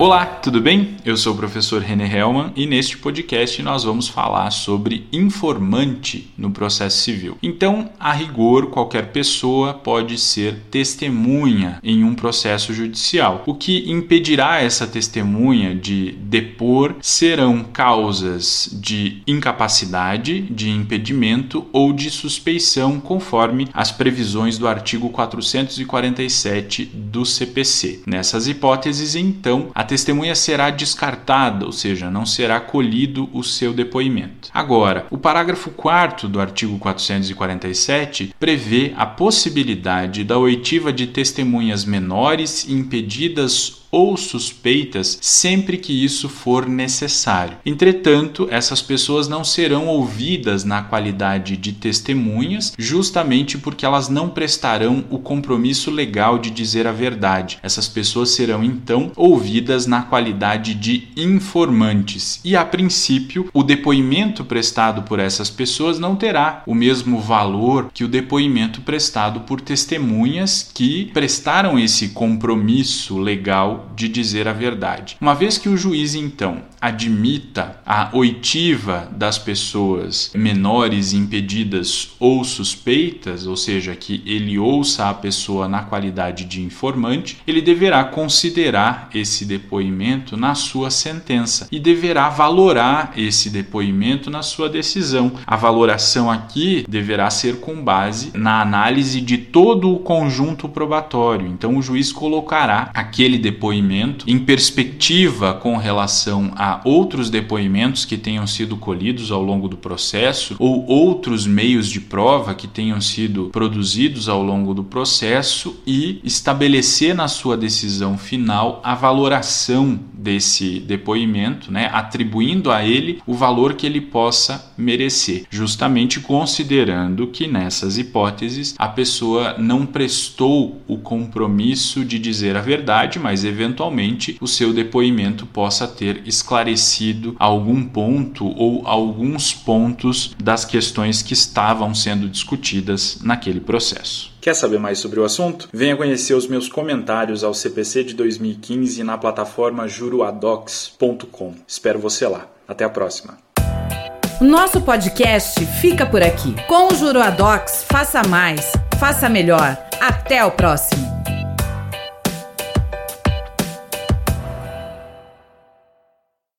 Olá, tudo bem? Eu sou o professor René Hellman e neste podcast nós vamos falar sobre informante no processo civil. Então, a rigor, qualquer pessoa pode ser testemunha em um processo judicial. O que impedirá essa testemunha de depor serão causas de incapacidade, de impedimento ou de suspeição, conforme as previsões do artigo 447 do CPC. Nessas hipóteses, então, a testemunha será descartada, ou seja, não será colhido o seu depoimento. Agora, o parágrafo 4 do artigo 447 prevê a possibilidade da oitiva de testemunhas menores impedidas ou suspeitas sempre que isso for necessário. Entretanto, essas pessoas não serão ouvidas na qualidade de testemunhas, justamente porque elas não prestarão o compromisso legal de dizer a verdade. Essas pessoas serão então ouvidas na qualidade de informantes. E a princípio, o depoimento prestado por essas pessoas não terá o mesmo valor que o depoimento prestado por testemunhas que prestaram esse compromisso legal de dizer a verdade. Uma vez que o juiz então admita a oitiva das pessoas menores impedidas ou suspeitas, ou seja, que ele ouça a pessoa na qualidade de informante, ele deverá considerar esse depoimento na sua sentença e deverá valorar esse depoimento na sua decisão. A valoração aqui deverá ser com base na análise de todo o conjunto probatório. Então o juiz colocará aquele depoimento em perspectiva com relação outros depoimentos que tenham sido colhidos ao longo do processo ou outros meios de prova que tenham sido produzidos ao longo do processo e estabelecer na sua decisão final a valoração desse depoimento, né, atribuindo a ele o valor que ele possa merecer, justamente considerando que nessas hipóteses a pessoa não prestou o compromisso de dizer a verdade, mas eventualmente o seu depoimento possa ter esclarecido algum ponto ou alguns pontos das questões que estavam sendo discutidas naquele processo. Quer saber mais sobre o assunto? Venha conhecer os meus comentários ao CPC de 2015 na plataforma juruadocs.com. Espero você lá. Até a próxima. Nosso podcast fica por aqui. Com o Juruadocs, faça mais, faça melhor. Até o próximo.